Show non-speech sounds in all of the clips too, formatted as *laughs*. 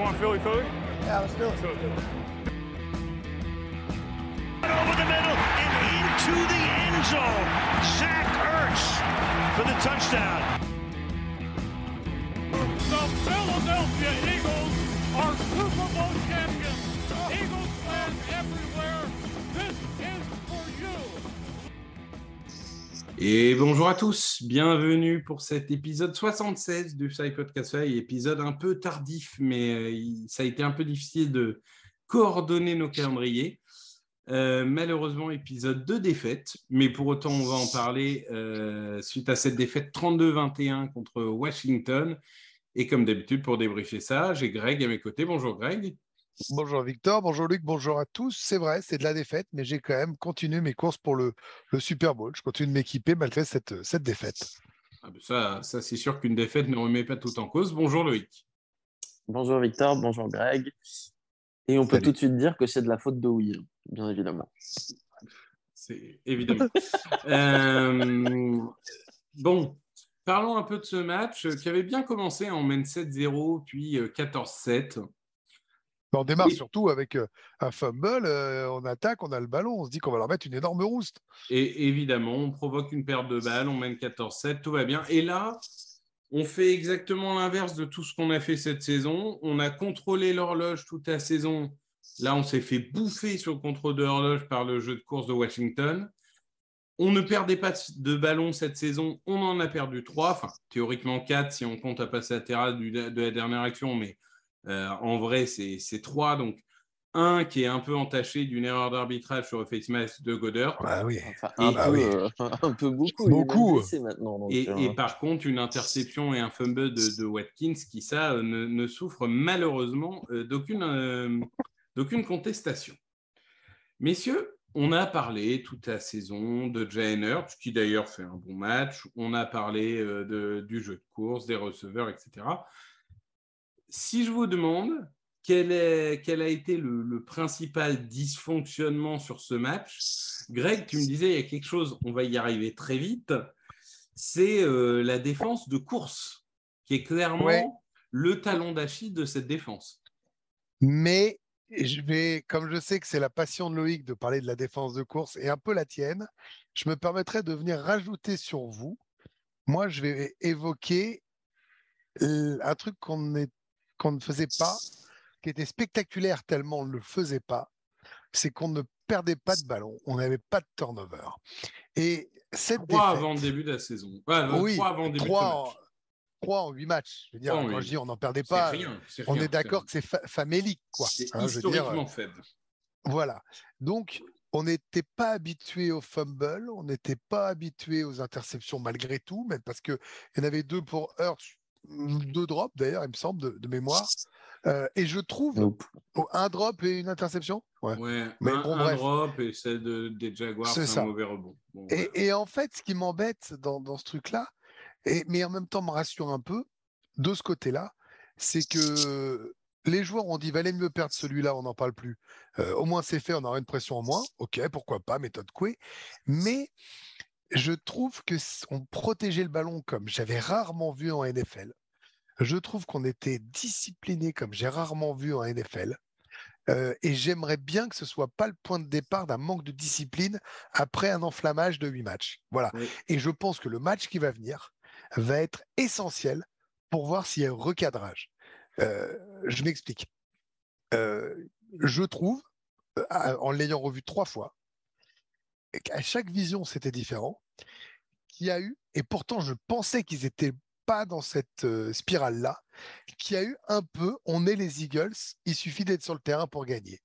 want Philly Philly? Yeah, let's do it. Over the middle and into the end zone. Zach Ertz for the touchdown. The Philadelphia Eagles are Super Bowl champions. Et bonjour à tous, bienvenue pour cet épisode 76 du Fly, épisode un peu tardif, mais euh, ça a été un peu difficile de coordonner nos calendriers. Euh, malheureusement, épisode de défaite, mais pour autant, on va en parler euh, suite à cette défaite 32-21 contre Washington. Et comme d'habitude, pour débriefer ça, j'ai Greg à mes côtés. Bonjour Greg. Bonjour Victor, bonjour Luc, bonjour à tous. C'est vrai, c'est de la défaite, mais j'ai quand même continué mes courses pour le, le Super Bowl. Je continue de m'équiper malgré cette, cette défaite. Ah ben ça, ça c'est sûr qu'une défaite ne remet pas tout en cause. Bonjour Loïc. Bonjour Victor, bonjour Greg. Et on peut Salut. tout de suite dire que c'est de la faute de Will, bien évidemment. C'est évidemment. *laughs* Euh, bon, parlons un peu de ce match euh, qui avait bien commencé en mène 7-0, puis euh, 14-7. On démarre Oui. surtout avec euh, un fumble, euh, on attaque, on a le ballon, on se dit qu'on va leur mettre une énorme rouste. Et évidemment, on provoque une perte de balle, on mène 14-7, tout va bien. Et là, on fait exactement l'inverse de tout ce qu'on a fait cette saison. On a contrôlé l'horloge toute la saison. Là, on s'est fait bouffer sur le contrôle de l'horloge par le jeu de course de Washington. On ne perdait pas de ballon cette saison. On en a perdu trois, enfin théoriquement quatre si on compte à passer à terrasse du- de la dernière action, mais euh, en vrai, c'est trois. Donc, un qui est un peu entaché d'une erreur d'arbitrage sur le face mask de Goddard. Ah oui. Enfin, Et- un, bah peu, oui. euh, *laughs* un peu beaucoup. maintenant. donc, Et, euh, et par contre, une interception et un fumble de, de Watkins qui, ça, euh, ne, ne souffre malheureusement euh, d'aucune euh, d'aucune contestation. Messieurs, on a parlé toute la saison de Jalen Hurts, qui d'ailleurs fait un bon match. On a parlé euh, de- du jeu de course, des receveurs, etc. Si je vous demande quel, est, quel a été le, le principal dysfonctionnement sur ce match, Greg, tu me disais, il y a quelque chose, on va y arriver très vite, c'est euh, la défense de course, qui est clairement Ouais. le talon d'Achille de cette défense. Mais je vais, comme je sais que c'est la passion de Loïc de parler de la défense de course et un peu la tienne, je me permettrai de venir rajouter sur vous. Moi, je vais évoquer un truc qu'on n'est- qu'on ne faisait pas, qui était spectaculaire tellement on ne le faisait pas, c'est qu'on ne perdait pas de ballon, on n'avait pas de turnover. Et cette Trois défaite, avant le début de la saison. Ouais, oui, trois avant le début trois de en, ce match. trois en huit matchs. Je veux dire, quand je dis on n'en perdait pas, rien. on rien, est d'accord que c'est fa- famélique, quoi. C'est hein, je veux dire, historiquement faible. voilà. Donc, on n'était pas habitué au fumble, on n'était pas habitué aux interceptions malgré tout, même parce qu'il y en avait deux pour Hurts, deux drops d'ailleurs, il me semble, de, de mémoire. Euh, et je trouve nope. oh, un drop et une interception. Ouais. Ouais, Mais un, bon, un drop et celle de, des Jaguars, C'est un mauvais rebond. Bon, Et, en fait, ce qui m'embête dans, dans ce truc-là, et, mais en même temps me rassure un peu, de ce côté-là, c'est que les joueurs ont dit valait mieux perdre celui-là, on n'en parle plus. Euh, au moins c'est fait, on aura une pression en moins. Ok, pourquoi pas, méthode Coué. Mais je trouve que on protégeait le ballon comme j'avais rarement vu en NFL. Je trouve qu'on était discipliné comme j'ai rarement vu en NFL. Euh, et j'aimerais bien que ce soit pas le point de départ d'un manque de discipline après un enflammage de huit matchs. Voilà. Oui. Et je pense que le match qui va venir va être essentiel pour voir s'il y a un recadrage. Euh, je m'explique. Euh, je trouve, en l'ayant revu trois fois, qu'à chaque vision c'était différent, qu'il y a eu, et pourtant je pensais qu'ils étaient pas dans cette euh, spirale-là, qu'il y a eu un peu, on est les Eagles, il suffit d'être sur le terrain pour gagner.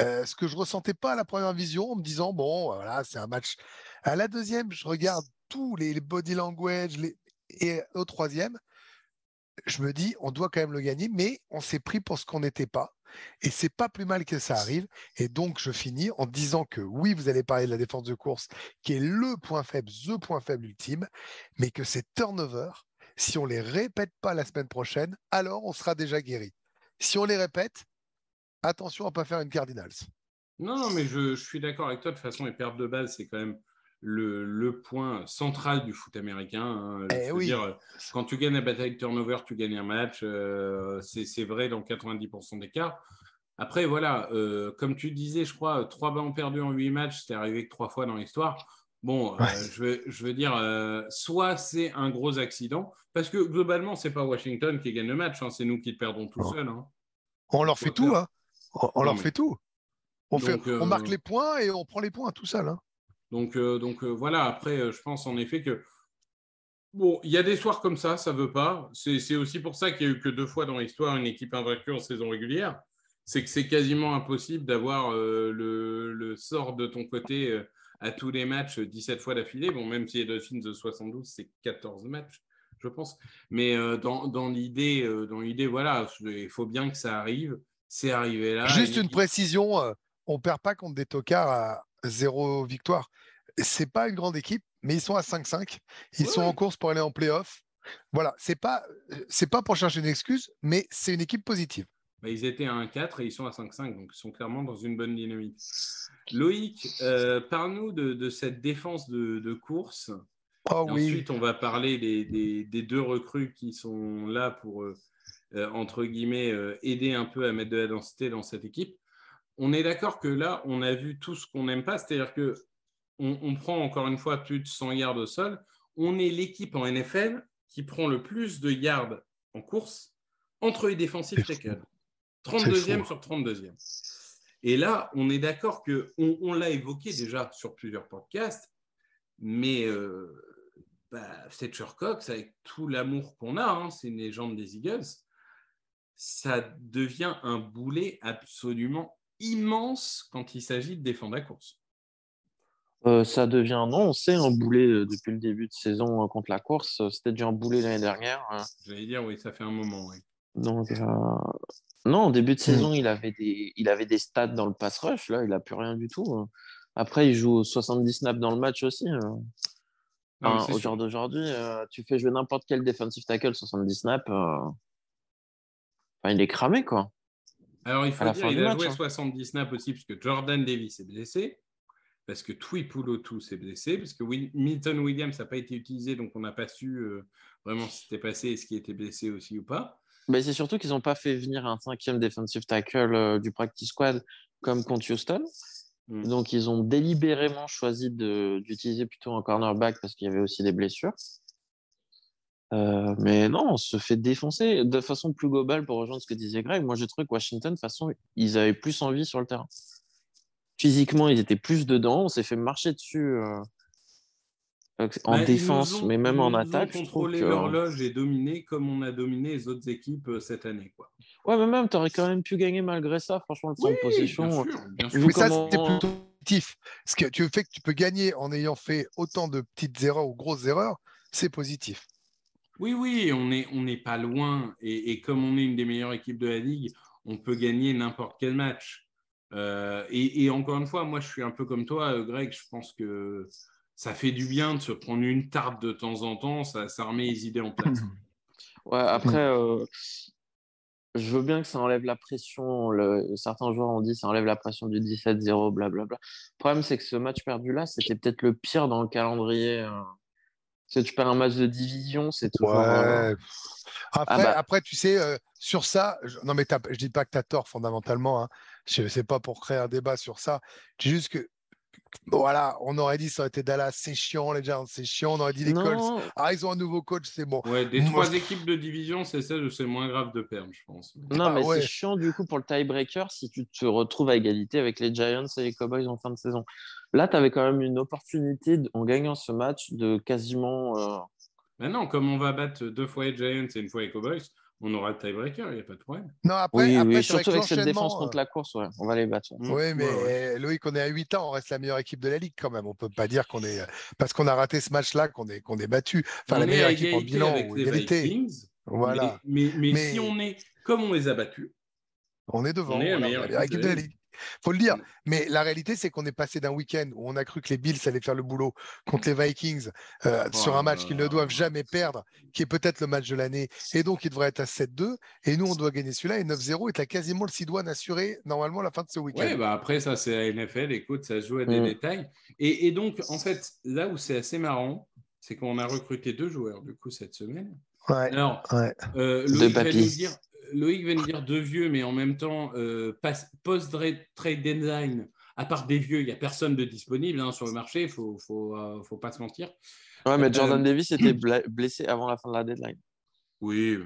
Euh, ce que je ressentais pas à la première vision en me disant bon voilà c'est un match à la deuxième je regarde tous les, body language et au troisième je me dis on doit quand même le gagner mais on s'est pris pour ce qu'on n'était pas et c'est pas plus mal que ça arrive et donc je finis en disant que oui vous allez parler de la défense de course qui est le point faible the point faible ultime mais que ces turnovers si on les répète pas la semaine prochaine alors on sera déjà guéri si on les répète attention à pas faire une Cardinals. Non, non, mais je, je suis d'accord avec toi. De toute façon, les pertes de balles, c'est quand même le, le point central du foot américain. hein. Eh oui. dire, euh, quand tu gagnes la bataille de turnover, tu gagnes un match. euh, c'est c'est vrai dans 90% des cas. Après, voilà, euh, comme tu disais, je crois, trois ballons perdus en huit matchs, c'était arrivé que trois fois dans l'histoire. Bon, euh, je, veux, je veux dire, euh, soit c'est un gros accident, parce que globalement, c'est pas Washington qui gagne le match, hein, c'est nous qui le perdons tout seuls. hein. On leur fait tout, hein. On, on Non, leur mais- fait tout. On, fait, euh, on marque les points et on prend les points tout seul. Donc, euh, donc euh, voilà, après, euh, je pense en effet que. Bon, il y a des soirs comme ça, ça veut pas. C'est aussi pour ça qu'il n'y a eu que deux fois dans l'histoire une équipe invaincue en saison régulière. C'est que c'est quasiment impossible d'avoir euh, le, le sort de ton côté euh, à tous les matchs euh, 17 fois d'affilée. Bon, même si les Dolphins de 72, c'est 14 matchs, je pense. Mais euh, dans, dans l'idée, dans l'idée, voilà, il faut bien que ça arrive. C'est arrivé là. Juste une précision, on perd pas contre des tocards à zéro victoire. C'est pas une grande équipe, mais ils sont à 5-5. Ils sont en course pour aller en playoff. Voilà, c'est pas c'est pas pour chercher une excuse, mais c'est une équipe positive. Bah, ils étaient à 1-4 et ils sont à 5-5, donc ils sont clairement dans une bonne dynamique. Loïc, euh, parle-nous de, de cette défense de, de course. Oh oui, Ensuite, on va parler des, des- des deux recrues qui sont là pour, euh, euh, entre guillemets, euh, aider un peu à mettre de la densité dans cette équipe. On est d'accord que là, on a vu tout ce qu'on n'aime pas, c'est-à-dire que on, on prend encore une fois plus de 100 yards au sol. On est l'équipe en NFL qui prend le plus de yards en course entre les défensifs tackles. fou. 32e sur 32e. Et là, on est d'accord que on, on l'a évoqué déjà sur plusieurs podcasts, mais euh, bah, Fletcher Cox, avec tout l'amour qu'on a, hein, c'est une légende des Eagles, ça devient un boulet absolument immense quand il s'agit de défendre la course. Euh, ça devient, non, c'est un boulet euh, depuis le début de saison euh, contre la course. Euh, C'était déjà un boulet l'année dernière. hein. J'allais dire, oui, ça fait un moment. oui. Donc, euh, non, en début de saison, il, avait des, il avait des stats dans le pass rush. Là, il n'a plus rien du tout. hein. Après, il joue 70 snaps dans le match aussi. hein. Non, au sûr. jour d'aujourd'hui, euh, tu fais jouer n'importe quel defensive tackle 70 snaps. euh, Enfin, il est cramé, quoi. Alors, il faut dire qu'il a match, joué hein. 70 snaps aussi, parce que Jordan Davis est blessé, parce que Tui Pulotu s'est blessé, parce que Will- Milton Williams n'a pas été utilisé, donc on n'a pas su euh, vraiment ce qui s'était passé et ce qui était blessé aussi ou pas. Mais c'est surtout qu'ils n'ont pas fait venir un cinquième defensive tackle euh, du practice squad comme contre Houston. Mm. Donc, ils ont délibérément choisi d'utiliser plutôt un cornerback parce qu'il y avait aussi des blessures. Euh, mais non, on se fait défoncer de façon plus globale pour rejoindre ce que disait Greg. Moi, je trouve que Washington, de toute façon, ils avaient plus envie sur le terrain. Physiquement, ils étaient plus dedans. On s'est fait marcher dessus euh, en Bah, défense, ont- mais même ils en attaque. Je trouve contrôlé que... l'horloge et dominé comme on a dominé les autres équipes euh, cette année. Quoi. Ouais, mais même, tu aurais quand même pu gagner malgré ça. Franchement, le temps de possession. bien sûr, bien sûr. Vu mais ça c'était plutôt positif. Parce que tu fais que tu peux gagner en ayant fait autant de petites erreurs ou grosses erreurs, c'est positif. Oui, oui, on n'est on pas loin. Et, et comme on est une des meilleures équipes de la Ligue, on peut gagner n'importe quel match. Euh, et, et encore une fois, moi, je suis un peu comme toi, euh, Greg. Je pense que ça fait du bien de se prendre une tarte de temps en temps. Ça, ça remet les idées en place. *clears throat* Ouais, après, euh, je veux bien que ça enlève la pression. Le... Certains joueurs ont dit ça enlève la pression du 17-0, blablabla. Le problème, c'est que ce match perdu-là, c'était peut-être le pire dans le calendrier. euh. Que tu perds un match de division, c'est toujours. euh, Ouais. Après, bah. après, tu sais, euh, sur ça, je, non mais je dis pas que tu as tort fondamentalement. Hein. Je sais pas pour créer un débat sur ça. Je dis juste que voilà, on aurait dit ça aurait été Dallas, c'est chiant, les Giants, c'est chiant. On aurait dit les Colts. Non, Ah, ils ont un nouveau coach, c'est bon. Ouais, des Moi, trois je- équipes de division, c'est celle où c'est moins grave de perdre, je pense. non, Ah, mais ouais. c'est chiant du coup pour le tiebreaker si tu te retrouves à égalité avec les Giants et les Cowboys en fin de saison. Là, tu avais quand même une opportunité, de- en gagnant ce match, de quasiment. euh, Maintenant, comme on va battre deux fois les Giants et une fois les Cowboys, on aura le tiebreaker, il n'y a pas de problème. Non, après, oui, après oui, surtout avec cette défense contre la course, ouais, on va les battre. ouais. Mm. Oui, mais Ouais, ouais. Loïc, on est à 8 ans, on reste la meilleure équipe de la ligue quand même. On peut pas dire qu'on est parce qu'on a raté ce match-là qu'on est qu'on est battu. Enfin, on la est meilleure à équipe en bilan avec ou les égalité. Vikings, Voilà, mais, mais, mais Mais- si on est comme on les a battus, on est devant. on est la meilleure équipe de la ligue. Faut le dire. Mais la réalité, c'est qu'on est passé d'un week-end où on a cru que les Bills allaient faire le boulot contre les Vikings euh, sur un match qu'ils ne doivent jamais perdre, qui est peut-être le match de l'année, et donc il devrait être à 7-2. Et nous, on doit gagner celui-là, et 9-0 est à quasiment le Sidoine assuré normalement à la fin de ce week-end. Ouais, bah après, ça, c'est la NFL. Écoute, ça se joue à des Mm. détails. Et, et donc, en fait, là où c'est assez marrant, c'est qu'on a recruté deux joueurs, du coup, cette semaine. Ouais, Alors, ouais. euh, Deux Loïc, va papis. nous dire, Loïc va nous dire deux vieux, mais en même temps, euh, post-trade deadline, à part des vieux, il n'y a personne de disponible hein, sur le marché, il ne faut, faut, euh, faut pas se mentir. Ouais, mais Euh, Jordan Davis était blessé avant la fin de la deadline. Oui. euh.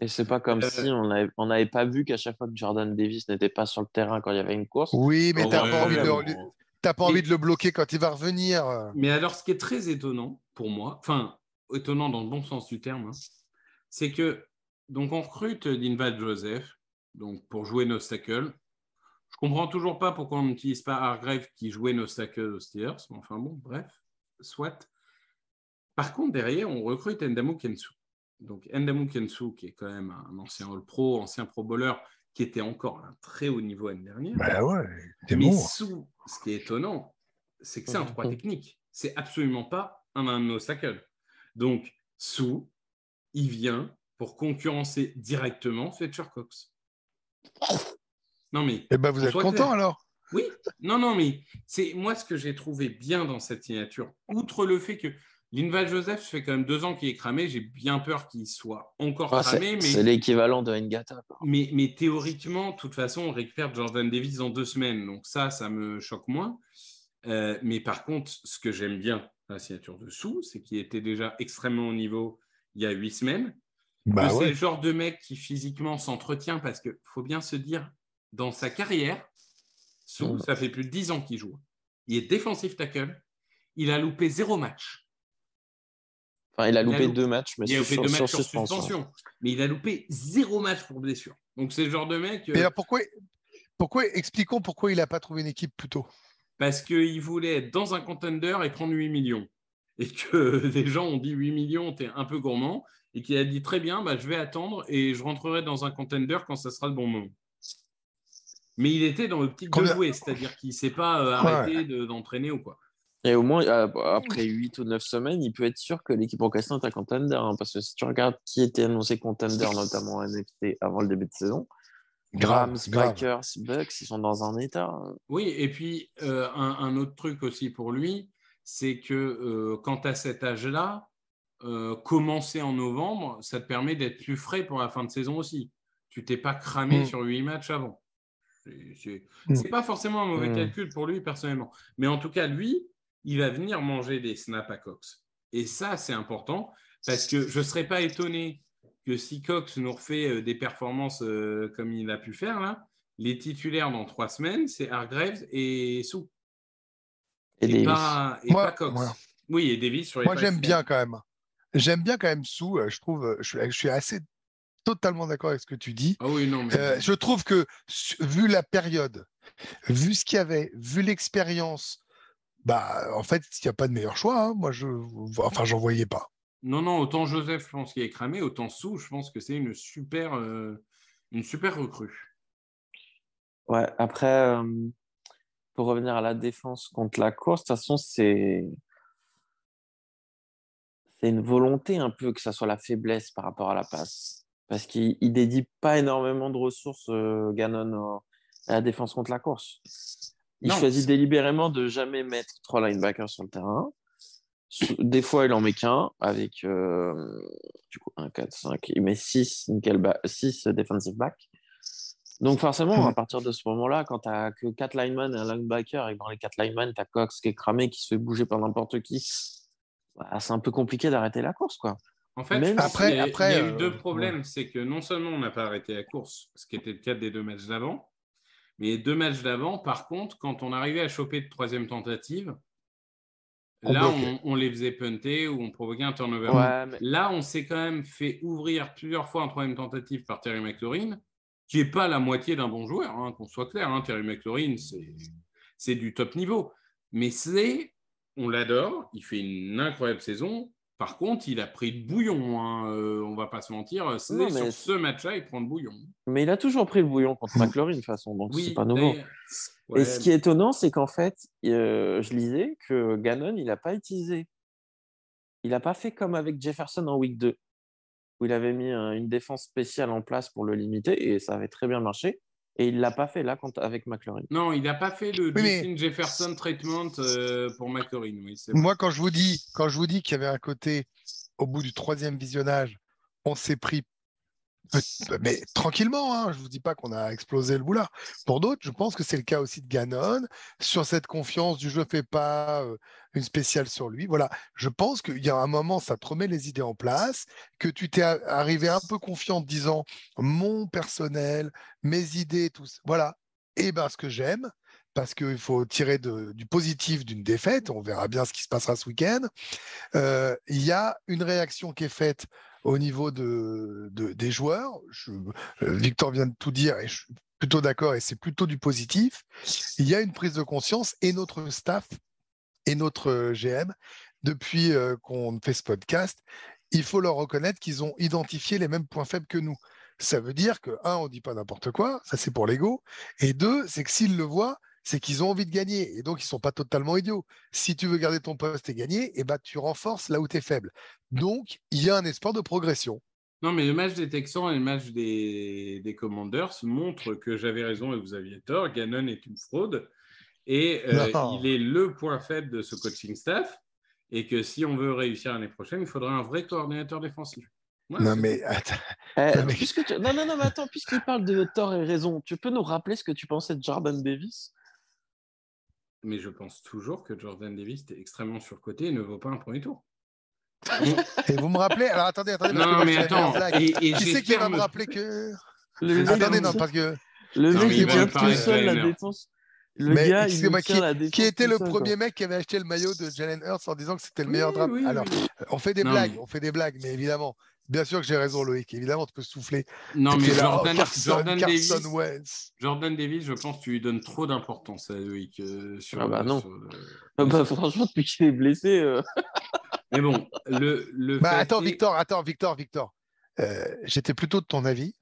Et c'est pas comme Euh, si on n'avait pas vu qu'à chaque fois que Jordan Davis n'était pas sur le terrain quand il y avait une course. Oui, mais Oh, t'as ouais, pas, de, t'as envie de le bloquer quand il va revenir. Mais alors, ce qui est très étonnant pour moi, enfin, étonnant dans le bon sens du terme, hein, c'est que donc on recrute Dinval Joseph donc pour jouer Nostacle. Je comprends toujours pas pourquoi on n'utilise pas Hargrave qui jouait Nostacle aux Steelers, mais enfin bon, bref, soit. Par contre, derrière, on recrute Endamu Kensu. Donc Endamu Kensu, qui est quand même un ancien All-Pro, ancien Pro Bowler, qui était encore à un très haut niveau l'année dernière. Bah ouais, c'est Mais bon. sous, ce qui est étonnant, c'est que c'est un Mhm. 3 technique. C'est absolument pas un, un obstacle. Donc, sous, il vient pour concurrencer directement Fletcher Cox. Non, mais Et ben vous êtes content clair. alors? Oui, non, non, mais c'est moi ce que j'ai trouvé bien dans cette signature. Outre le fait que Linval Joseph, ça fait quand même deux ans qu'il est cramé, j'ai bien peur qu'il soit encore Ouais, cramé, c'est mais c'est l'équivalent de Ngata. mais, mais théoriquement, de toute façon, on récupère Jordan Davis dans deux semaines. Donc ça, ça me choque moins. Euh, mais par contre, ce que j'aime bien dans la signature de Sou, c'est qu'il était déjà extrêmement haut niveau il y a huit semaines. Bah que c'est ouais. le genre de mec qui physiquement s'entretient parce qu'il faut bien se dire, dans sa carrière, Sou, Mm. ça fait plus de dix ans qu'il joue. Il est défensif tackle. Il a loupé zéro match. Enfin, il a Il a loupé loupé- deux matchs, mais Il a loupé sur, deux matchs sur suspension. suspension. Mais il a loupé zéro match pour blessure. Donc c'est le genre de mec. Mais euh, alors pourquoi, pourquoi expliquons pourquoi il n'a pas trouvé une équipe plus tôt. parce qu'il voulait être dans un contender et prendre 8 millions. Et que *laughs* les gens ont dit 8 millions, t'es un peu gourmand. Et qu'il a dit très bien, bah, je vais attendre et je rentrerai dans un contender quand ça sera le bon moment. Mais il était dans l'optique de Combien- jouer, c'est-à-dire qu'il ne s'est pas euh, arrêté de- d'entraîner ou quoi. Et au moins, euh, après 8 ou 9 semaines, il peut être sûr que l'équipe en question est un contender. hein, parce que si tu regardes qui était annoncé contender, notamment en NFC avant le début de saison, Grave, Rams, grave. Packers, Bucks, ils sont dans un état. hein. Oui, et puis euh, un, un autre truc aussi pour lui, c'est que euh, quand tu as cet âge-là, euh, commencer en novembre, ça te permet d'être plus frais pour la fin de saison aussi. Tu t'es pas cramé Mm. sur huit matchs avant. C'est- Mm. c'est pas forcément un mauvais Mm. calcul pour lui personnellement. Mais en tout cas, lui, il va venir manger des snaps à Cox. Et ça, c'est important parce que je ne serais pas étonné que si Cox nous refait euh, des performances euh, comme il a pu faire là, les titulaires dans trois semaines, c'est Hargraves et Sou. Et, Et, Davis. pas, et Moi- pas Cox. Oui, et Davis sur les Moi, j'aime bien quand même. J'aime bien quand même Sou. euh, Je trouve, euh, je, suis- je suis assez totalement d'accord avec ce que tu dis. Ah oui, non, mais. Euh, je trouve que vu la période, vu ce qu'il y avait, vu l'expérience, bah en fait, il n'y a pas de meilleur choix. hein. Moi, je, enfin, j'en voyais pas. Non, non, autant Joseph, je pense qu'il est cramé, autant Sou, je pense que c'est une super, euh, une super recrue. Ouais, après, euh, pour revenir à la défense contre la course, de toute façon, c'est c'est une volonté un peu que ça soit la faiblesse par rapport à la passe. Parce qu'il ne dédie pas énormément de ressources, euh, Gannon, à la défense contre la course. Il Non, choisit délibérément de jamais mettre trois linebackers sur le terrain. Des fois, il en met qu'un avec euh, du coup 1, 4, 5. Il met 6 defensive backs. Donc forcément, Mhm. à partir de ce moment-là, quand tu n'as que 4 linemen et un linebacker, et dans les 4 linemen, tu as Cox qui est cramé, qui se fait bouger par n'importe qui, bah, c'est un peu compliqué d'arrêter la course. quoi. En fait, Même Après- qu'il y a, après, il y a eu euh, deux problèmes. C'est que non seulement on n'a pas arrêté la course, ce qui était le cas des deux matchs d'avant, mais les deux matchs d'avant, par contre, quand on arrivait à choper de troisième tentative, On là, on, on les faisait punter ou on provoquait un turnover. Ouais, mais Là, on s'est quand même fait ouvrir plusieurs fois en troisième tentative par Terry McLaurin, qui n'est pas la moitié d'un bon joueur, hein, qu'on soit clair. hein. Terry McLaurin, c'est du top niveau. Mais c'est, on l'adore, il fait une incroyable saison, Par contre, il a pris le bouillon, hein, euh, on va pas se mentir. C'est mais sur ce match-là, il prend le bouillon. Mais il a toujours pris le bouillon contre *laughs* McLaurin, de toute façon, donc c'est pas nouveau. ouais, Et ce qui est étonnant, c'est qu'en fait, euh, je lisais que Gannon, il n'a pas utilisé. Il n'a pas fait comme avec Jefferson en week 2, où il avait mis un- une défense spéciale en place pour le limiter, et ça avait très bien marché. Et il ne l'a pas fait là quand- avec McLaurin? Non, il n'a pas fait le Oui, mais- Justin Jefferson treatment euh, pour McLaurin. Oui. Moi, quand je vous dis, quand je vous dis qu'il y avait un côté, au bout du troisième visionnage, on s'est pris, mais tranquillement, hein, je vous dis pas qu'on a explosé le boulard. Pour d'autres, je pense que c'est le cas aussi de Gannon, sur cette confiance du je fais pas euh, une spéciale sur lui. Voilà, je pense qu'il y a un moment, ça te remet les idées en place, que tu t'es arrivé un peu confiant en disant mon personnel, mes idées, tout ça. Voilà. Et ben, ce que j'aime, parce qu'il faut tirer du positif d'une défaite, on verra bien ce qui se passera ce week-end. Euh, Il y a une réaction qui est faite au niveau de, de- des joueurs. Euh, Victor vient de tout dire et je suis plutôt d'accord et c'est plutôt du positif. Il y a une prise de conscience et notre staff et notre euh, GM, depuis qu'on fait ce podcast, il faut leur reconnaître qu'ils ont identifié les mêmes points faibles que nous. Ça veut dire que, un, on dit pas n'importe quoi, ça c'est pour l'ego, et deux, c'est que s'ils le voient, c'est qu'ils ont envie de gagner, et donc ils sont pas totalement idiots. Si tu veux garder ton poste et gagner, eh ben, tu renforces là où tu es faible. Donc, il y a un espoir de progression. Non, mais le match des Texans et le match des, des Commanders montrent que j'avais raison et vous aviez tort. Gannon est une fraude et euh, il est le point faible de ce coaching staff. Et que si on veut réussir l'année prochaine, il faudrait un vrai coordinateur défensif. Voilà, non, mais attends, Eh, Non, mais- puisque tu- non, non, non, mais attends, puisqu'il parle de tort et raison, tu peux nous rappeler ce que tu pensais de Jordan Davis? Mais je pense toujours que Jordan Davis est extrêmement surcoté et ne vaut pas un premier tour. *laughs* et vous me rappelez Alors attendez, attendez, non, mais attends. blague. Et, et Qui c'est qui va me rappeler que. Le mec, Attendez, non, parce que. le Non, mec, il tient tout seul la défense. Le Mais gars, il la défense Qui était le seul, premier quoi. mec qui avait acheté le maillot de Jalen Hurts en disant que c'était le meilleur Oui, draft oui, Alors, oui. on fait des Non, blagues, mais- on fait des blagues, mais évidemment, bien sûr que j'ai raison, Loïc. Évidemment, tu peux souffler. Non, mais là, oh, Jordan, Carson, Jordan Carson Davis, Wentz. Jordan Davis, je pense que tu lui donnes trop d'importance à Loïc. euh, sur, Ah bah non. sur Ah bah, franchement, depuis qu'il est blessé, euh, *laughs* Mais bon, le, le Bah, attends, est- Victor, attends, Victor, Victor. Euh, J'étais plutôt de ton avis,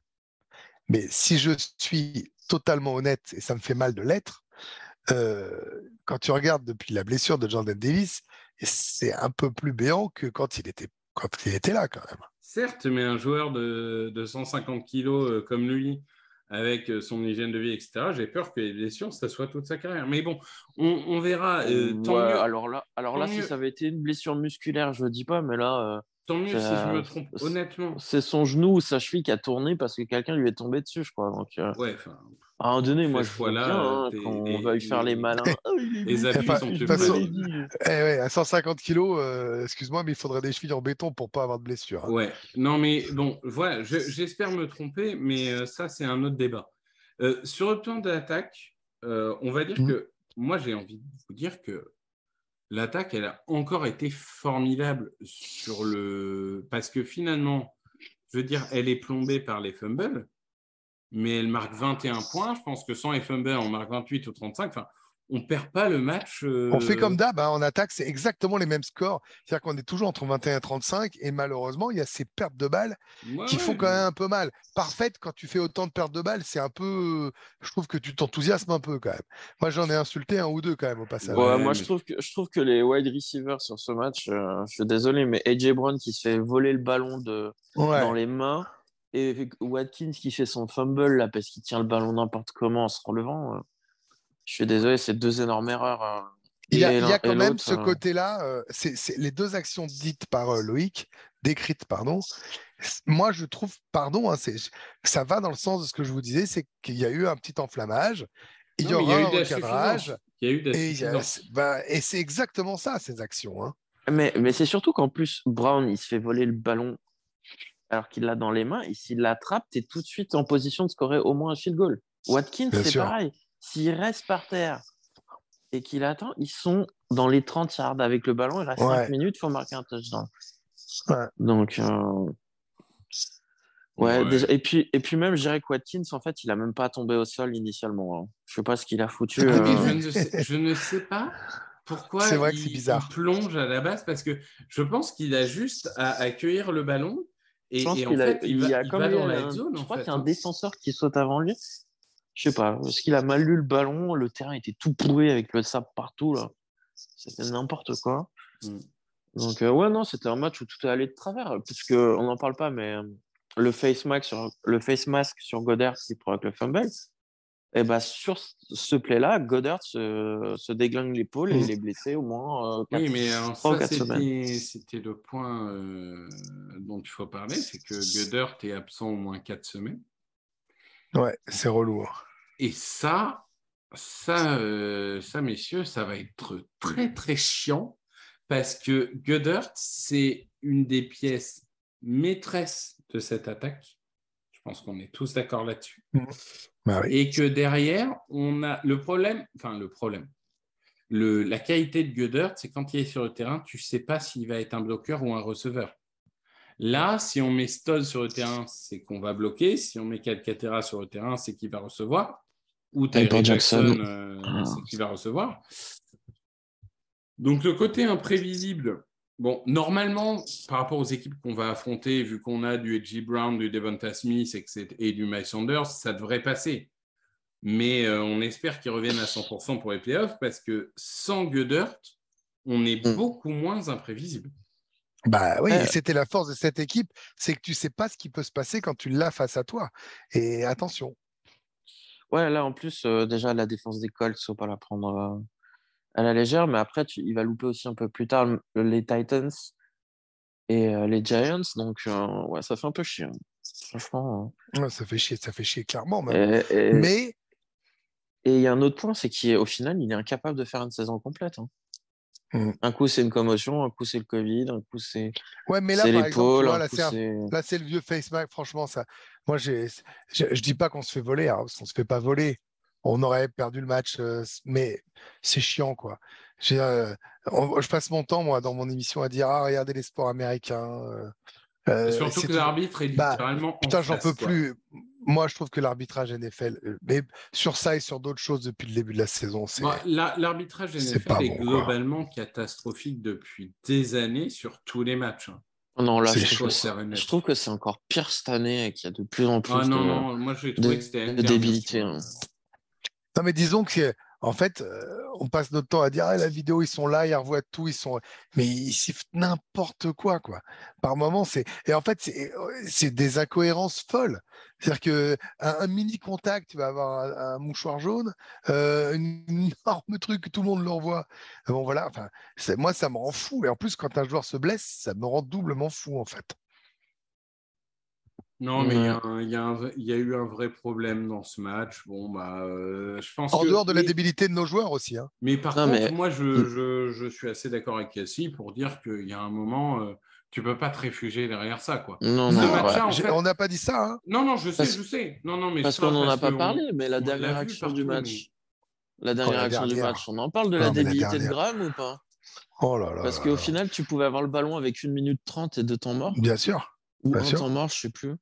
mais si je suis totalement honnête, et ça me fait mal de l'être, euh, quand tu regardes depuis la blessure de Jordan Davis, c'est un peu plus béant que quand il était, quand il était là, quand même. Certes, mais un joueur de, de 150 kilos euh, comme lui, avec euh, son hygiène de vie, etc., j'ai peur que les blessures, ça soit toute sa carrière. Mais bon, on, on verra. euh, tant ouais, mieux, alors là, alors là si ça avait été une blessure musculaire, je dis pas, mais là, euh, tant mieux si je me trompe, honnêtement. c'est son genou ou sa cheville qui a tourné parce que quelqu'un lui est tombé dessus, je crois. Donc, euh, Ouais, enfin, à un moment donné, moi, je vois bien hein, qu'on et- va lui faire les malins. *laughs* Oh, les appuis Enfin, sont je plus façon- dit. Eh ouais, à 150 kilos, euh, excuse-moi, mais il faudrait des chevilles en béton pour pas avoir de blessure. hein. Ouais, non, mais bon, voilà, je- j'espère me tromper, mais euh, ça, c'est un autre débat. Euh, sur le plan de l'attaque, euh, on va dire Mhm. que moi, j'ai envie de vous dire que l'attaque, elle a encore été formidable sur le. Parce que finalement, je veux dire, elle est plombée par les fumbles, mais elle marque 21 points. Je pense que sans les fumbles, on marque 28 ou 35. Enfin, on perd pas le match. euh, On fait comme d'hab, hein, en attaque, c'est exactement les mêmes scores. C'est-à-dire qu'on est toujours entre 21 et 35, et malheureusement, il y a ces pertes de balles ouais, qui font ouais, quand même un peu mal. Parfaite, quand tu fais autant de pertes de balles, c'est un peu. Je trouve que tu t'enthousiasmes un peu quand même. Moi, j'en ai insulté un ou deux quand même au passage. Ouais, moi, je, trouve que, je trouve que les wide receivers sur ce match, euh, je suis désolé, mais AJ Brown qui se fait voler le ballon de, Ouais. dans les mains et Watkins qui fait son fumble là parce qu'il tient le ballon n'importe comment en se relevant. euh, je suis désolé, c'est deux énormes erreurs. euh. Il y a, Et il y l'un- a quand même ce euh, côté-là, euh, c'est les deux actions dites par euh, Loïc, décrites, pardon. Moi, je trouve, pardon, hein, ça va dans le sens de ce que je vous disais, c'est qu'il y a eu un petit enflammage, il y aura un recadrage. Il a eu de la et il y a- suffisance. bah, et c'est exactement ça, ces actions. hein. Mais, mais c'est surtout qu'en plus, Brown, il se fait voler le ballon alors qu'il l'a dans les mains. Et s'il l'attrape, tu es tout de suite en position de scorer au moins un field goal. Watkins, c'est pareil. S'il reste par terre et qu'il attend, ils sont dans les 30 yards avec le ballon. Il reste Ouais. 5 minutes, il faut marquer un touchdown. Ouais. Donc, euh, ouais, Ouais. déjà- et, puis, et puis même, je dirais que Watkins, en fait, il a même pas tombé au sol initialement. hein. Je sais pas ce qu'il a foutu. Mais euh, je, ne sais, je ne sais pas pourquoi vrai il, c'est bizarre. il plonge à la base Parce que je pense qu'il a juste à accueillir le ballon et, Je pense et en qu'il a, fait, il, va, y a il va dans un- la zone. Je crois qu'il y a un hein. défenseur qui saute avant lui. Je sais pas, parce qu'il a mal lu le ballon, le terrain était tout pourri avec le sable partout là. C'était n'importe quoi. Mm. Donc euh, ouais non, c'était un match où tout est allé de travers, puisque on n'en parle pas, mais euh, le face mask sur le face mask sur Goddard qui provoque le fumble. Et bah sur ce play-là, Goddard se, se déglingue l'épaule et il est blessé au moins euh, Oui, quatre- mais alors, trois ou ça, quatre semaines. c'était c'était le point euh, dont il faut parler, c'est que Goddard est absent au moins quatre semaines. Ouais, c'est relou. hein. Et ça, ça, euh, ça, messieurs, ça va être très, très chiant parce que Goddard, c'est une des pièces maîtresses de cette attaque. Je pense qu'on est tous d'accord là-dessus. Bah oui. Et que derrière, on a le problème, enfin le problème, le, la qualité de Goddard, c'est quand il est sur le terrain, tu ne sais pas s'il va être un bloqueur ou un receveur. Là, si on met Stoll sur le terrain, c'est qu'on va bloquer. Si on met Calcaterra sur le terrain, c'est qu'il va recevoir. Ou Hyper Jackson, Jackson. euh, Ah. c'est qu'il va recevoir. Donc le côté imprévisible, bon, normalement, par rapport aux équipes qu'on va affronter, vu qu'on a du Edgy Brown, du Devonta Smith et du Miles Sanders, ça devrait passer. Mais euh, on espère qu'ils reviennent à 100% pour les playoffs parce que sans Goddard, on est Mm. beaucoup moins imprévisible. Bah oui, Ouais. et c'était la force de cette équipe, c'est que tu sais pas ce qui peut se passer quand tu l'as face à toi. Et attention. Ouais, là en plus, euh, déjà la défense des Colts, faut pas la prendre euh, à la légère, mais après, tu- il va louper aussi un peu plus tard le- les Titans et euh, les Giants, donc euh, ouais, ça fait un peu chier. hein. Franchement. Ouais, Ça fait chier, ça fait chier clairement. euh. même. Et et- Mais et il y a un autre point, c'est qu'au final, il est incapable de faire une saison complète. hein. Mm. Un coup, c'est une commotion, un coup, c'est le Covid, un coup, c'est ouais, mais là l'épaule, là coup, c'est un- c'est. là, c'est le vieux face mask. Franchement, ça, moi j'ai, je, je dis pas qu'on se fait voler, hein, parce qu'on se fait pas voler. On aurait perdu le match, euh, mais c'est chiant quoi. Euh, on- je passe mon temps moi dans mon émission à dire ah regardez les sports américains. euh, Surtout que l'arbitre est Bah, littéralement. en Putain, j'en peux quoi. plus. Moi, je trouve que l'arbitrage NFL, euh, mais sur ça et sur d'autres choses depuis le début de la saison, c'est. La- L'arbitrage NFL pas est bon, quoi. globalement catastrophique depuis des années sur tous les matchs. hein. Oh Non, là, je trouve, que ça, c'est- honnête. je trouve que c'est encore pire cette année et qu'il y a de plus en plus Ah non, de, non, moi de- que de débilité. vois. hein. Non, mais disons que, en fait, euh, on passe notre temps à dire ah, la vidéo, ils sont là, ils revoient tout, ils sont. Mais ils sifflent n'importe quoi, quoi. Par moment, c'est. Et en fait, c'est c'est des incohérences folles. C'est-à-dire que un, mini contact, tu vas avoir un, mouchoir jaune, euh, un *laughs* énorme truc tout le monde le revoit. Bon, voilà. Moi, ça me rend fou. Et en plus, quand un joueur se blesse, ça me rend doublement fou, en fait. Non, mais il y, a Ouais. un- il y a y eu un vrai problème dans ce match. Bon, bah, euh, je pense En que- dehors de la débilité de nos joueurs aussi. hein. Mais par Non, contre, mais- moi, je, Mm. je, je suis assez d'accord avec Cassie pour dire qu'il y a un moment, euh, tu peux pas te réfugier derrière ça, quoi. Non, Ce non, ouais. en fait- on n'a pas dit ça. hein. Non, non, je sais, Parce- je sais. Non, non, mais Parce qu'on n'en a pas parlé, mais la dernière vu action du match, la dernière Oh, la action du match, on en parle de la la débilité de. Graham ou pas? Oh là là. Parce qu'au final, tu pouvais avoir le ballon avec une minute trente et deux temps morts, Bien sûr. Ou un sûr. temps mort, je sais plus.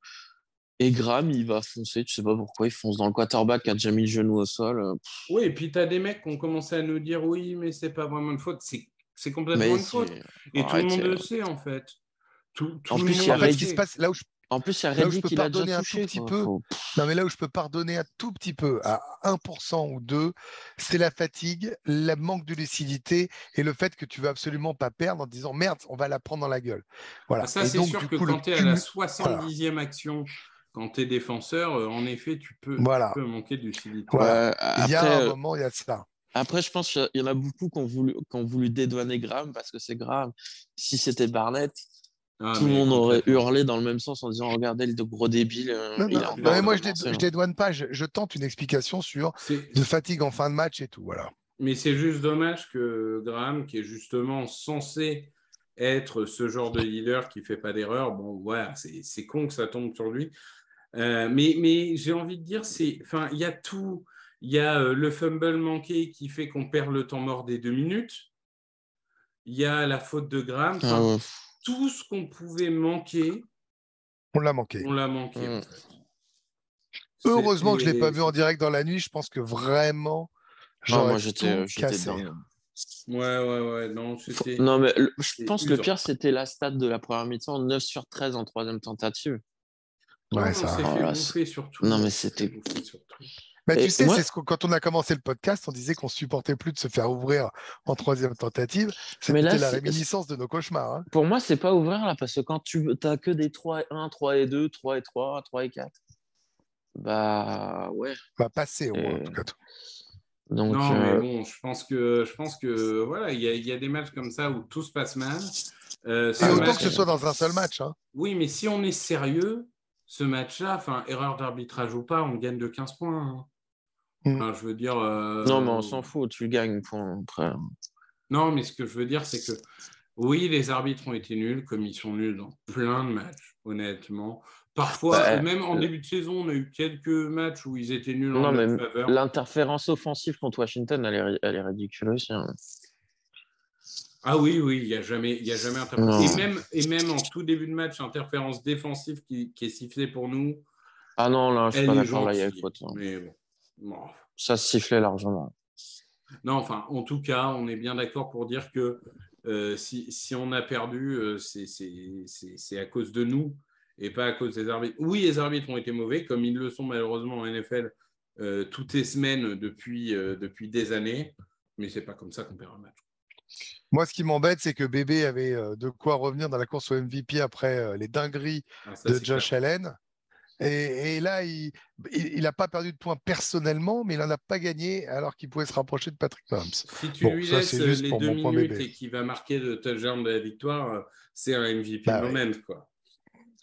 Et Graham, il va foncer, tu sais pas pourquoi, il fonce dans le quarterback qui a déjà mis le genou au sol. euh, pff, Oui, et puis tu as des mecs qui ont commencé à nous dire oui, mais c'est pas vraiment une faute. C'est c'est complètement Mais une faute. Et tout le monde le sait, en fait. Tout, tout En plus, monde il y a En fait, le ce qui se passe, là où je En plus, il y a Reddy peux qui l'a pardonner déjà un tout petit peu, Faut- Non, mais là où je peux pardonner un tout petit peu, à 1% ou 2, c'est la fatigue, le manque de lucidité et le fait que tu veux absolument pas perdre en te disant merde, on va la prendre dans la gueule. Voilà. Ah, Ça, et c'est donc, sûr du que coup, quand tu es à la 70e action, quand tu es défenseur, euh, en effet, tu peux, tu Voilà. peux manquer de lucidité. Ouais, il y a un euh, moment, il y a ça. Après, je pense qu'il y en a beaucoup qui ont voulu, qui ont voulu dédouaner Graham parce que c'est grave. Si c'était Barnett, Ah, tout le monde aurait hurlé dans le même sens en disant Regardez le gros débile. euh, Non, il non, a non, encore mais moi, je, je dédouane pas, je, je tente une explication sur de fatigue en fin de match et tout. Voilà. Mais c'est juste dommage que Graham, qui est justement censé être ce genre de leader qui fait pas d'erreur, bon, voilà, c'est con que ça tombe sur lui. Euh, mais mais j'ai envie de dire, c'est, enfin, il y a tout. Il y a euh, le fumble manqué qui fait qu'on perd le temps mort des deux minutes. Il y a la faute de Graham. Ah ouais. Tout ce qu'on pouvait manquer, On l'a manqué. on l'a manqué. Mm. en fait. Heureusement que je l'ai pas vu en direct dans la nuit. Je pense que vraiment, Ah, j'aurais moi, j'étais cassé. Ouais, ouais, ouais. Non, c'était. Non, mais le- je pense que le pire, c'était la stat de la première mi-temps, 9 sur 13 en troisième tentative. Non, Ouais, on ça- s'est fait Voilà, bouffer sur tout. non, mais c'était- Mais Et tu sais, moi- c'est ce que, quand on a commencé le podcast, on disait qu'on supportait plus de se faire ouvrir en troisième tentative. C'était la réminiscence de nos cauchemars. hein. Pour moi, c'est pas ouvert là, parce que quand tu as que des 3 et 1, 3 et 2, 3 et 3, 3 et 4, bah ouais. Va passer au moins, en Et- tout cas. Donc, non, euh, mais bon, je pense que, je pense que voilà, il y, y a des matchs comme ça où tout se passe mal. Euh, Et autant match- que ce soit dans un seul match. hein. Oui, mais si on est sérieux, ce match-là, enfin, erreur d'arbitrage ou pas, on gagne de 15 points. hein. Mm. Enfin, je veux dire. euh, non, mais on s'en fout, tu gagnes. Point. Après. Non, mais ce que je veux dire, c'est que oui, les arbitres ont été nuls, comme ils sont nuls dans plein de matchs, honnêtement. Parfois, Bah, même en euh, début de saison, on a eu quelques matchs où ils étaient nuls Non, en mais faveur. L'interférence offensive contre Washington, elle est, elle est ridicule aussi. hein. Ah oui, oui, il n'y a jamais, il y a jamais interférence. Et même, et même en tout début de match, interférence défensive qui, qui est sifflée pour nous. Ah non, là, je suis pas d'accord, là, il y a faute. hein. Mais bon. Bon. Ça se sifflait largement. Non, enfin, en tout cas, on est bien d'accord pour dire que euh, si, si on a perdu, euh, c'est- c'est c'est- c'est à cause de nous et pas à cause des arbitres. Oui, les arbitres ont été mauvais, comme ils le sont malheureusement en NFL euh, toutes les semaines depuis, depuis des années, mais c'est pas comme ça qu'on perd un match. Moi, ce qui m'embête, c'est que Bébé avait euh, de quoi revenir dans la course au MVP après euh, les dingueries Ah, ça, de Josh clair. Allen. Et, et là, il n'a pas perdu de points personnellement, mais il n'en a pas gagné alors qu'il pouvait se rapprocher de Patrick Mahomes. Si tu Bon, lui ça, laisses c'est juste les pour deux mon point minutes bébé. et qu'il va marquer le touchdown de la victoire, euh, c'est un MVP Bah oui. moment, quoi.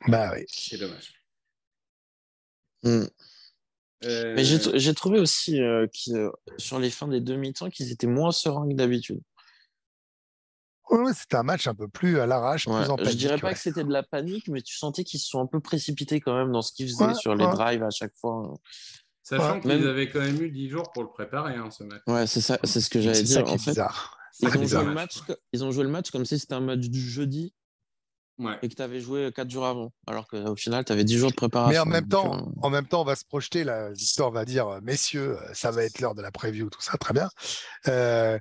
Bah oui. C'est dommage. Mm. Euh, Mais j'ai trouvé aussi euh, euh, sur les fins des demi-temps qu'ils étaient moins sereins que d'habitude. Ouais, c'était un match un peu plus à l'arrache, Ouais, plus en Je dirais pas ouais. que c'était de la panique, mais tu sentais qu'ils se sont un peu précipités quand même dans ce qu'ils faisaient Ouais, sur les drives à chaque fois. Sachant Ouais, qu'ils même- avaient quand même eu 10 jours pour le préparer, hein, ce match. Ouais, c'est ça, c'est ce que j'allais C'est ça dire. qui En est fait, bizarre. ils ont, joué le match, co- ils ont joué le match comme si c'était un match du jeudi Ouais. et que tu avais joué 4 jours avant, alors qu'au final, tu avais 10 jours de préparation. Mais en même temps, euh, en même temps, on va se projeter. Là, Victor va dire, euh, messieurs, euh, ça va être l'heure de la preview, tout ça, très bien. Euh,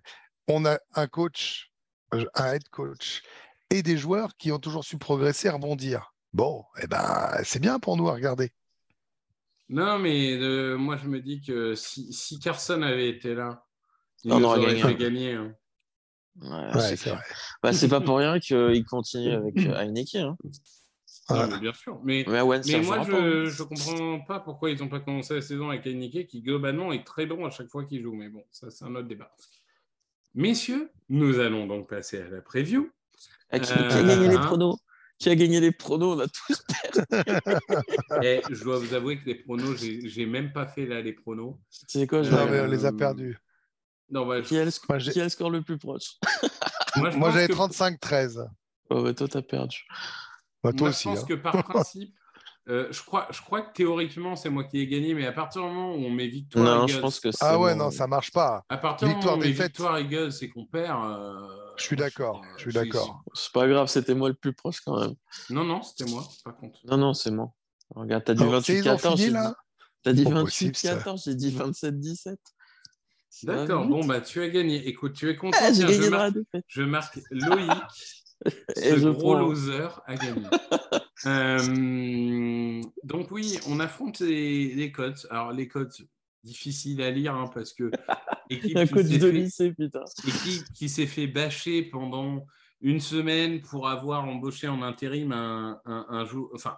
on a un coach, euh, un head coach et des joueurs qui ont toujours su progresser, rebondir. Bon, eh ben, c'est bien pour nous à regarder. Non, mais euh, moi, je me dis que si, si Carson avait été là, il On nous aurait gagné. fait gagner. hein. ouais, Ouais, c'est. Bah, c'est pas pour rien qu'il continue avec euh, Heineken. Hein. Ouais. bien sûr. Mais, moi, je ne comprends pas pourquoi ils n'ont pas commencé la saison avec Heineke, qui globalement est très bon à chaque fois qu'il joue. Mais bon, ça, c'est un autre débat. Messieurs, nous allons donc passer à la preview. Ah, qui, Euh, qui a gagné les hein. pronos? Qui a gagné les pronos? On a tous Et *laughs* je dois vous avouer que les pronos, j'ai même pas fait là les pronos. Tu sais quoi je Non, mais on les a Euh, perdus. Non, bah, je- qui, a le, sc- Moi, j'ai- qui a le score le plus proche? *laughs* Moi, j'avais que- 35-13. Oh, bah, toi, t'as perdu. Bah, toi Moi, aussi. je pense hein. que par *laughs* principe, euh, je, crois, je crois que théoriquement, c'est moi qui ai gagné, mais à partir du moment où on met victoire Non, Eagles, je pense que c'est. Ah ouais, non, ça marche pas. à partir du victoire, moment où on met défaite. victoire et qu'on perd. euh, Je suis d'accord, je suis c'est- d'accord. C'est pas grave, c'était moi le plus proche quand même. c'est- Non, non, c'était moi, par contre. Non, non, c'est moi. Regarde, t'as dit Donc, c'est- ils ont 28-14. fini j'ai là dit- T'as dit Pas possible, 28-14, j'ai dit 27-17. Ça va D'accord, bon, bah tu as gagné. Écoute, tu es content. Ah, Tiens, marque, je marque Loïc, *laughs* Et ce je gros prends. loser a gagné. *laughs* Euh, donc oui, on affronte les, les codes. Alors les codes, difficiles à lire hein, parce que *laughs* équipe Un qui coach s'est de fait- lycée, putain. équipe qui s'est fait bâcher pendant une semaine pour avoir embauché en intérim un, un, un jou- enfin,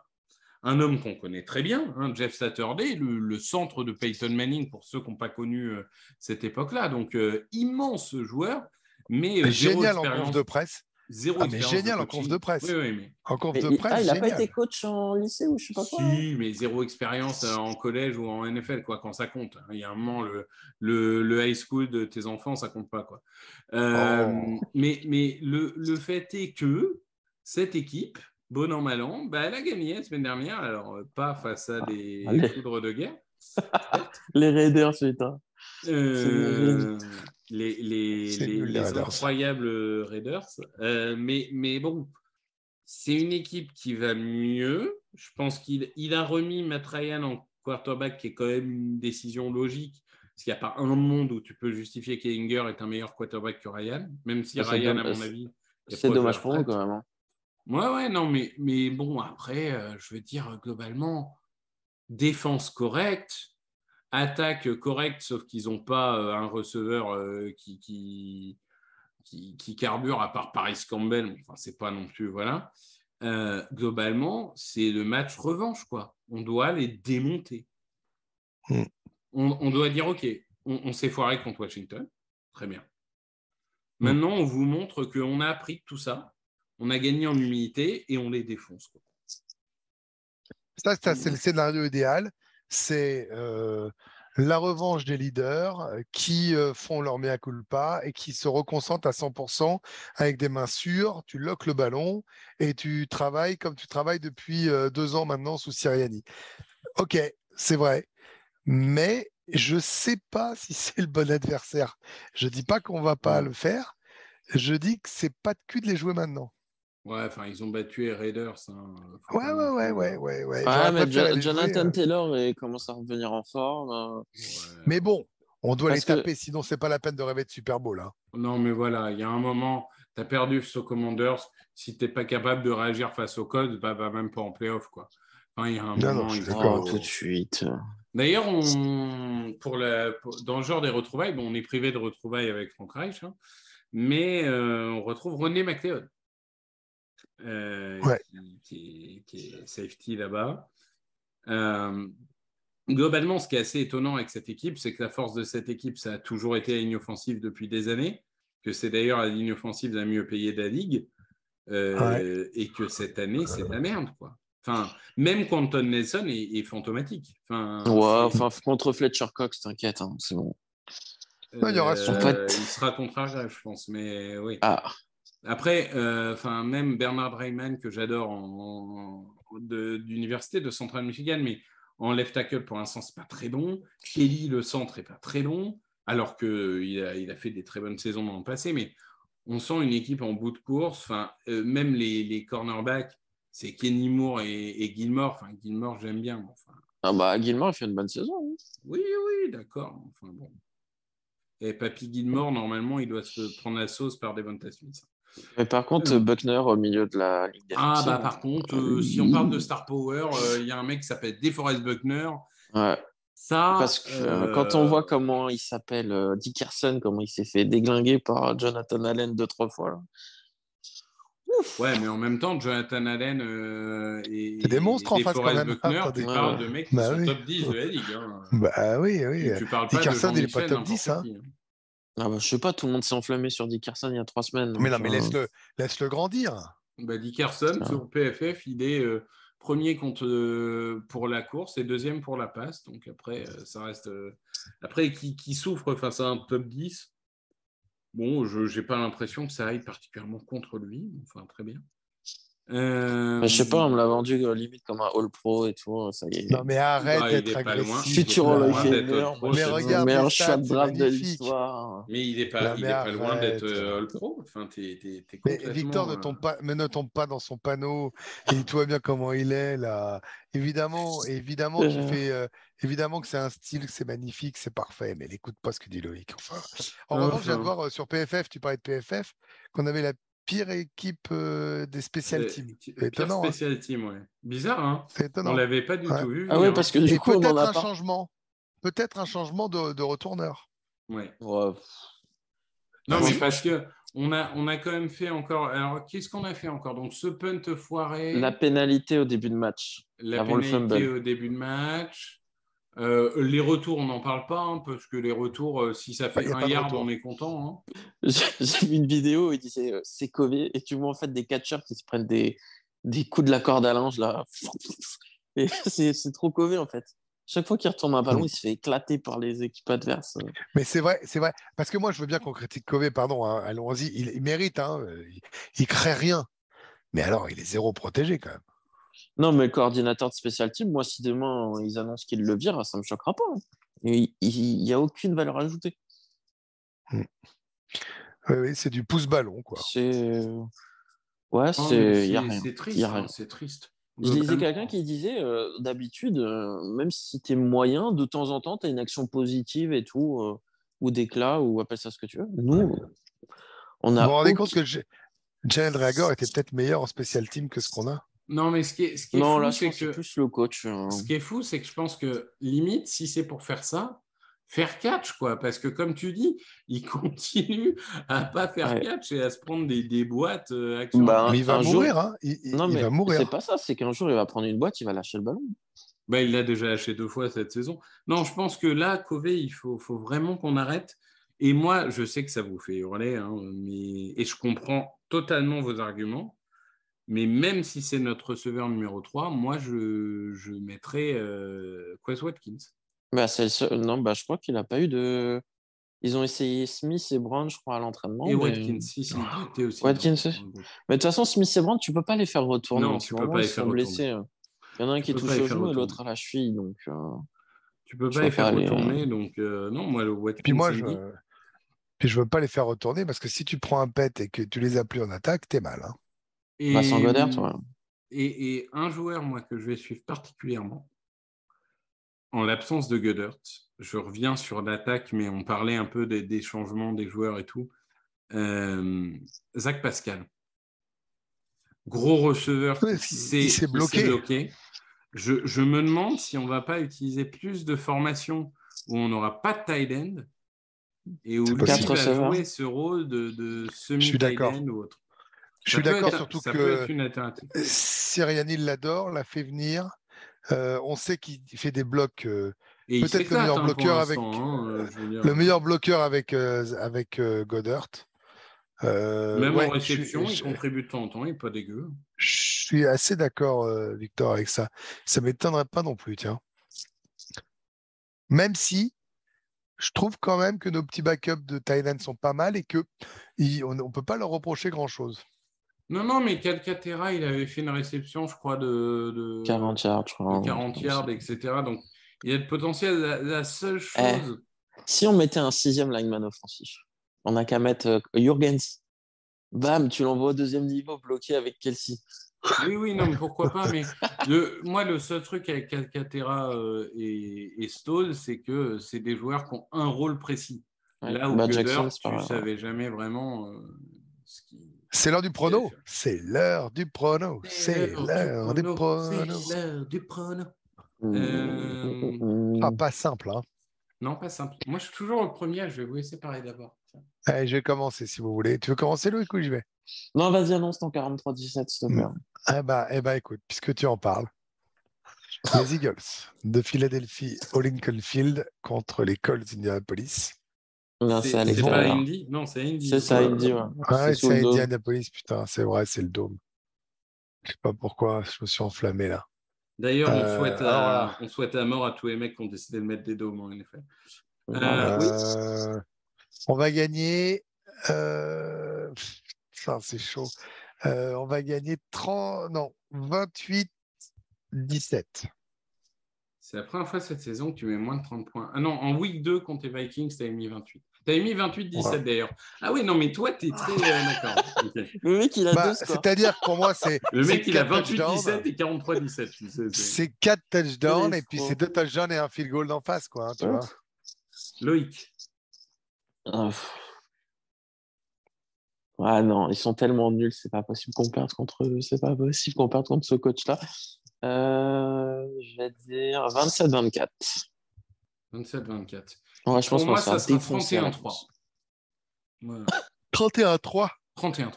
un homme qu'on connaît très bien, hein, Jeff Saturday, le, le centre de Peyton Manning, pour ceux qui n'ont pas connu euh, cette époque-là. Donc, euh, immense joueur, mais euh, Génial en conf de presse. Zéro Ah, mais expérience génial en conf de presse. Oui, oui, mais En conf Mais de il- presse, ah, il a pas été coach en lycée ou je sais pas quoi. hein Si, mais zéro expérience euh, en collège ou en NFL, quoi, quand ça compte. Il y a un moment, le, le, le high school de tes enfants, ça compte pas, quoi. Euh, Oh. Mais, mais le, le fait est que cette équipe, bon an, mal an, bah, elle a gagné la semaine dernière. Alors, euh, pas face à des Allez. foudres de guerre. *laughs* Les Raiders, putain. Euh, les, les, C'est les- nul, les les Raiders. incroyables Raiders. Euh, mais, mais bon, c'est une équipe qui va mieux. Je pense qu'il il a remis Matt Ryan en quarterback, qui est quand même une décision logique. Parce qu'il n'y a pas un monde où tu peux justifier qu'Ellinger est un meilleur quarterback que Ryan, même si Ah, Ryan, à mon avis. est C'est dommage pour nous retraite. quand même. hein. Ouais, ouais, non, mais, mais bon, après, euh, je veux dire, globalement, défense correcte, attaque correcte, sauf qu'ils n'ont pas euh, un receveur euh, qui, qui, qui, qui carbure, à part Paris Campbell, mais enfin, c'est pas non plus, voilà. Euh, globalement, c'est le match revanche, quoi. On doit les démonter. Hmm. On, on doit dire, OK, on, on s'est foiré contre Washington, très bien. Hmm. Maintenant, on vous montre qu'on a appris tout ça, on a gagné en humilité et on les défonce. quoi. Ça, ça, c'est le scénario idéal. C'est euh, la revanche des leaders euh, qui euh, font leur mea culpa et qui se reconcentrent à 100% avec des mains sûres. Tu loques le ballon et tu travailles comme tu travailles depuis deux ans maintenant sous Siriani. Ok, c'est vrai. Mais je ne sais pas si c'est le bon adversaire. Je ne dis pas qu'on ne va pas le faire. Je dis que c'est pas de cul de les jouer maintenant. Ouais, enfin, ils ont battu les Raiders. hein. Ouais, ouais, ouais, ouais, ouais, ouais. Mais Jo- jouer, Jonathan euh, Taylor commence à revenir en forme. ouais. Mais bon, on doit Parce les que- taper, sinon c'est pas la peine de rêver de Super Bowl. hein. Non, mais voilà, il y a un moment, tu as perdu aux Commanders. Si tu n'es pas capable de réagir face aux Codes, bah, va même pas en playoff. Quoi. Enfin, il y a un Non, non, moment, je il suis faut-. Oh, tout de suite. D'ailleurs, on, pour la, dans le genre des retrouvailles, bon, on est privé de retrouvailles avec Frank Reich, hein, mais euh, on retrouve René McLeod, euh, Ouais. qui, qui est, qui est safety là-bas. Euh, globalement, ce qui est assez étonnant avec cette équipe, c'est que la force de cette équipe, ça a toujours été la ligne offensive depuis des années, que c'est d'ailleurs la ligne offensive la mieux payée de la ligue, euh, et que cette année, c'est de la merde, quoi. Enfin, même Quentin Nelson est, est fantomatique. Enfin, Ouais, c'est- enfin, contre Fletcher Cox, t'inquiète, hein, c'est bon. Ouais, il y aura son euh, fait. il sera je pense, mais oui. Ah, Après, euh, enfin, même Bernard Rayman, que j'adore en, en- de- d'université de Central Michigan, mais en left tackle, pour l'instant, c'est pas très bon. Kelly, le centre, est pas très bon, alors qu'il a, il a fait des très bonnes saisons dans le passé, mais on sent une équipe en bout de course. Enfin, euh, même les, les cornerbacks, c'est Kenny Moore et, et Gilmore. Enfin, Gilmore, j'aime bien. Enfin, ah bah, Gilmore, il fait une bonne saison. hein. oui, oui, d'accord. Enfin, bon. Et Papy Gilmore, normalement, il doit se prendre la sauce par Devonta Smith. Mais par contre, Euh. Buckner au milieu de la ligue Ah, défensive, bah, par contre, euh, si on parle de Star Power, euh, il y a un mec qui s'appelle DeForest Buckner. Ouais, Ça. parce que euh, quand on voit comment il s'appelle euh, Dickerson, comment il s'est fait déglinguer par Jonathan Allen deux, trois fois. là. Ouais, mais en même temps, Jonathan Allen euh, et, C'est des monstres en et face, quand DeForest même. Buckner, Attendez. tu parles de mecs qui Bah sont oui. top 10 de la ligue. hein. Bah oui, oui. Tu, tu parles pas Dickerson, de il est pas top 10, n'importe hein. qui, hein. Ah bah, je sais pas, tout le monde s'est enflammé sur Dickerson il y a trois semaines. Mais non, donc, mais laisse-le laisse -le grandir. Bah, Dickerson, Ah. sur PFF, il est euh, premier contre, euh, pour la course et deuxième pour la passe. Donc après, euh, ça reste. euh, Après, qui, qui souffre face à un top 10 Bon, je n'ai pas l'impression que ça aille particulièrement contre lui. Enfin, très bien. Euh, bah, je sais pas, on me l'a vendu euh, limite comme un All Pro et tout. Ça y est. Non, mais arrête d'être agressif. Futur il est Hall pas of loin Famer, d'être All Pro, moi, Mais regarde meilleur choix de draft de magnifique. l'histoire. Mais il n'est Non, pas, il est pas loin d'être euh, All Pro. Enfin, t'es, t'es- t'es Mais complètement, Victor ne tombe pas, mais ne tombe pas dans son panneau. Et tu vois bien comment il est là. Évidemment, évidemment, tu fais, euh, évidemment que c'est un style, que c'est magnifique, c'est parfait. Mais n'écoute pas ce que dit Loïc. Enfin, en revanche, je viens de voir euh, sur PFF, tu parlais de PFF, qu'on avait la pire équipe euh, des special euh, teams. étonnant. hein. spécial team, ouais. Bizarre, hein C'est On étonnant. l'avait pas du Ouais. tout vu. Ah ouais, venir, parce hein. que du Et coup, on en peut-être a un pas. changement. Peut-être un changement de, de retourneur. Ouais. Ouais. Non, mais parce que on a, on a quand même fait encore. Alors, qu'est-ce qu'on a fait encore? Donc, ce punt foiré, La pénalité au début de match. la avant le pénalité fumble. au début de match. Euh, les retours, on n'en parle pas, hein, parce que les retours, euh, si ça Bah, fait un yard, on est content. hein. *laughs* J'ai vu une vidéo où il disait euh, c'est Cové et tu vois en fait des catcheurs qui se prennent des, des coups de la corde à linge là. *laughs* Et c'est c'est trop Cové en fait. Chaque fois qu'il retourne un ballon, il se fait éclater par les équipes adverses. Mais c'est vrai, c'est vrai. Parce que moi, je veux bien qu'on critique Covey, pardon, hein, allons-y. Il, il mérite, il, il crée rien. Mais alors, il est zéro protégé quand même. Non, mais le coordinateur de spécial team, moi, si demain ils annoncent qu'il le vire, ça me choquera pas. hein. Il n'y a aucune valeur ajoutée. Oui, oui, c'est du pouce-ballon, quoi. C'est. Ouais, Non, mais c'est. Il y a c'est rien. c'est triste. Hein, c'est triste. Je lisais quelqu'un qui disait euh, d'habitude, euh, même si tu es moyen, de temps en temps, tu as une action positive et tout, euh, ou d'éclat, ou appelle ça ce que tu veux. Nous, on Vous a. vous rendez aucun- compte que J- Jalen Reagor était peut-être meilleur en special team que ce qu'on a? Non, mais ce qui est, ce qui est Non, fou, là, c'est que c'est que plus le coach. euh. ce qui est fou, c'est que je pense que limite, si c'est pour faire ça, faire catch, quoi. Parce que comme tu dis, *laughs* il continue à pas faire Ouais. catch et à se prendre des, des boîtes euh. Bah, Mais il va un jour- mourir, hein il, il- Non, il mais va mourir. c'est pas ça, c'est qu'un jour, il va prendre une boîte, il va lâcher le ballon. Bah, il l'a déjà lâché deux fois cette saison. Non, je pense que là, Covey, il faut, faut vraiment qu'on arrête. Et moi, je sais que ça vous fait hurler, hein, mais... et je comprends totalement vos arguments. Mais même si c'est notre receveur numéro 3, moi, je, je mettrais euh, Quez Watkins. Bah, c'est le seul- Non, bah, je crois qu'il a pas eu de. Ils ont essayé Smith et Brown, je crois, à l'entraînement. et mais... Watkins, si, si, était aussi. Watkins. Mais de toute façon, Smith et Brown, tu peux pas les faire retourner. Non, tu ce peux moment, pas les ils faire sont retourner. blessés. Il y en a un Tu qui peux touche au genou et l'autre à la cheville. Donc, euh, Tu peux Je pas les faire les- retourner. Donc, euh, non, moi, le Watkins. Puis moi, je, puis je veux pas les faire retourner parce que si tu prends un pet et que tu les as plus en attaque, t'es mal. hein. Et, sans Goddard, ouais. et, et un joueur, moi, que je vais suivre particulièrement, en l'absence de Goddard, je reviens sur l'attaque, mais on parlait un peu des, des changements des joueurs et tout. Euh, Zach Pascal. Gros receveur *laughs* qui s'est bloqué. bloqué. Je, je me demande si on ne va pas utiliser plus de formations où on n'aura pas de tight end et où lui va receveurs. jouer ce rôle de, de semi suis tight d'accord. end ou autre. Je suis d'accord, surtout ça que. Siriani l'adore, l'a fait venir. Euh, on sait qu'il fait des blocs. euh, Peut-être le meilleur hein, bloqueur avec- hein, euh, je veux dire. le meilleur bloqueur avec, avec Goddard. Euh, Même ouais, en je réception, il contribue de temps en temps, il n'est pas dégueu. Je suis assez d'accord, Victor, avec ça. Ça m'étonnerait pas non plus, tiens. Même si je trouve quand même que nos petits backups de Thailand sont pas mal et que on ne peut pas leur reprocher grand-chose. Non, non, mais Calcaterra, il avait fait une réception, je crois, de, de, 40 yards, je crois. de 40 yards, etc. Donc, il y a de potentiel. La, la seule Eh. chose. Si on mettait un sixième lineman offensif, on n'a qu'à mettre euh, Jurgens. Bam, tu l'envoies au deuxième niveau bloqué avec Kelsey. Oui, oui, non, mais pourquoi pas. Mais *laughs* le, moi, le seul truc avec Calcaterra euh, et, et Stoll, c'est que c'est des joueurs qui ont un rôle précis. Ouais. Là où Bah, Goddard, Jackson, tu ne savais jamais vraiment euh, ce qui. C'est l'heure du prono. C'est l'heure du prono. C'est l'heure du prono. C'est l'heure du prono. Euh. Ah, pas simple, hein. Non, pas simple. Moi, je suis toujours le premier. Je vais vous laisser parler d'abord. Allez, je vais commencer si vous voulez. Tu veux commencer, Loïc, ou j'y vais? Non, vas-y, annonce ton 43-17, s'il te plaît. Eh ben, eh ben, écoute, puisque tu en parles, les Eagles de Philadelphie au Lincoln Field contre les Colts d'Indianapolis. Non, C'est c'est c'est pas Alexander. Indy? Non, c'est Indy. C'est ça, Indy, ouais. Ah, sous c'est le dos. Indianapolis, putain, c'est vrai, c'est le dôme. Je sais pas pourquoi, je me suis enflammé là. D'ailleurs, on, Euh, souhaite à, on souhaite à mort à tous les mecs qui ont décidé de mettre des dômes en NFL. Voilà. Euh, oui. Euh, On va gagner. Euh... putain, c'est chaud. Euh, on va gagner 30, non, 28, 17. C'est la première fois cette saison que tu mets moins de 30 points. Ah non, en week 2 contre les Vikings, tu avais mis 28. Tu avais mis 28-17 Ouais. d'ailleurs. Ah oui, non, mais toi, tu es très. euh, *laughs* D'accord. ok. Le mec, il a Bah. C'est-à-dire que pour moi, c'est *laughs* Le mec, il a quatre touchdowns. 28-17 et 43-17. tu sais, c'est- C'est 4 touchdowns et puis c'est 2 touchdowns et un field goal d'en face, quoi. hein, tu vois. Loïc. Ah. Ah non, ils sont tellement nuls, c'est pas possible qu'on perde contre eux, c'est pas possible qu'on perde contre ce coach-là. Euh, je vais dire 27-24. 27-24. Ouais, je pense Pour moi, va faire ça sera défoncer à la 31-3. course. Voilà. *laughs* 31-3. 31-3.